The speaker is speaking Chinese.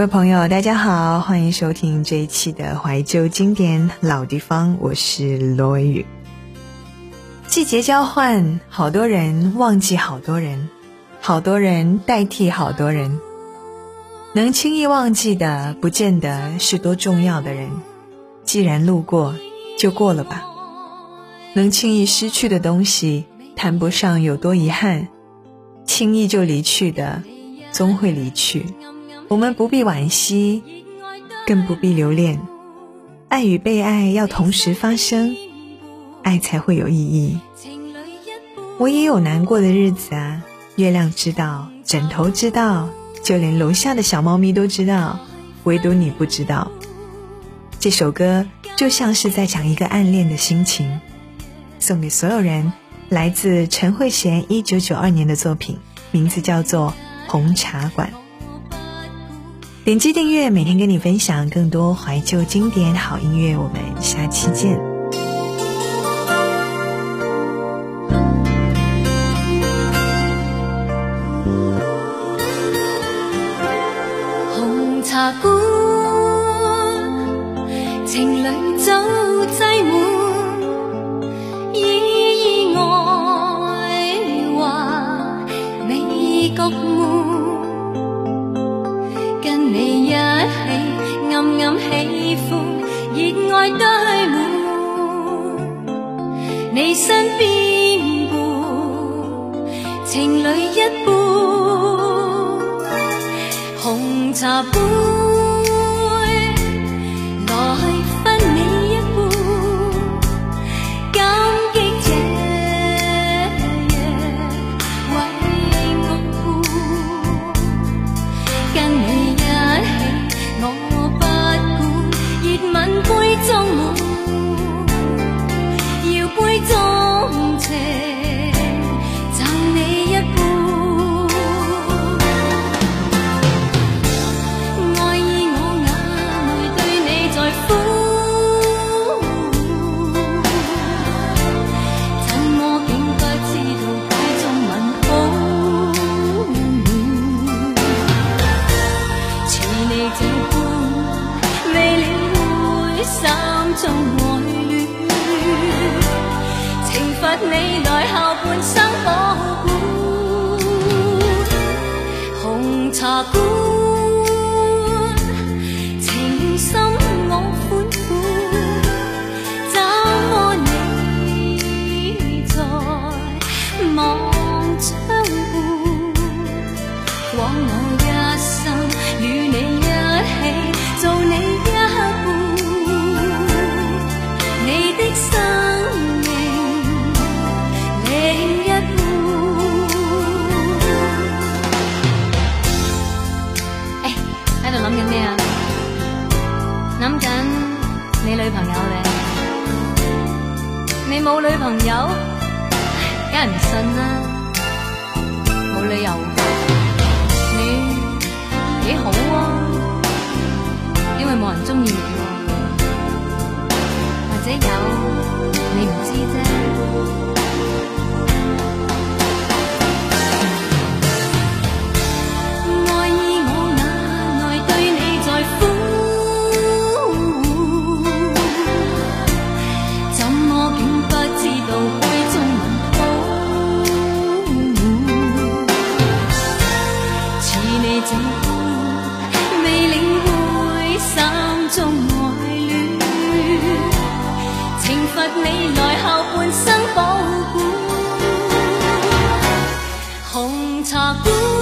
各位朋友，大家好，欢迎收听这一期的怀旧经典老地方，我是罗文宇。季节交换，好多人忘记，好多人，好多人代替，好多人。能轻易忘记的，不见得是多重要的人。既然路过，就过了吧。能轻易失去的东西，谈不上有多遗憾。轻易就离去的，总会离去。我们不必惋惜，更不必留恋。爱与被爱要同时发生，爱才会有意义。我也有难过的日子啊，月亮知道，枕头知道，就连楼下的小猫咪都知道，唯独你不知道。这首歌就像是在讲一个暗恋的心情，送给所有人。来自陈慧娴一九九二年的作品，名字叫做《红茶馆》。点击订阅，每天跟你分享更多怀旧经典好音乐。我们下期见。红茶馆，情侣酒挤满，意意外话，未觉满。热爱带满你身边，伴情侣一半，红茶杯。心中爱恋，惩罚你来后半生保管。红茶馆，情深我款款，怎么你在望穿？谂紧咩啊？谂紧你女朋友咧？你冇女朋友，梗系唔信啦，冇理由。你几好啊？因为冇人中意你，或者有，你唔知啫。茶不。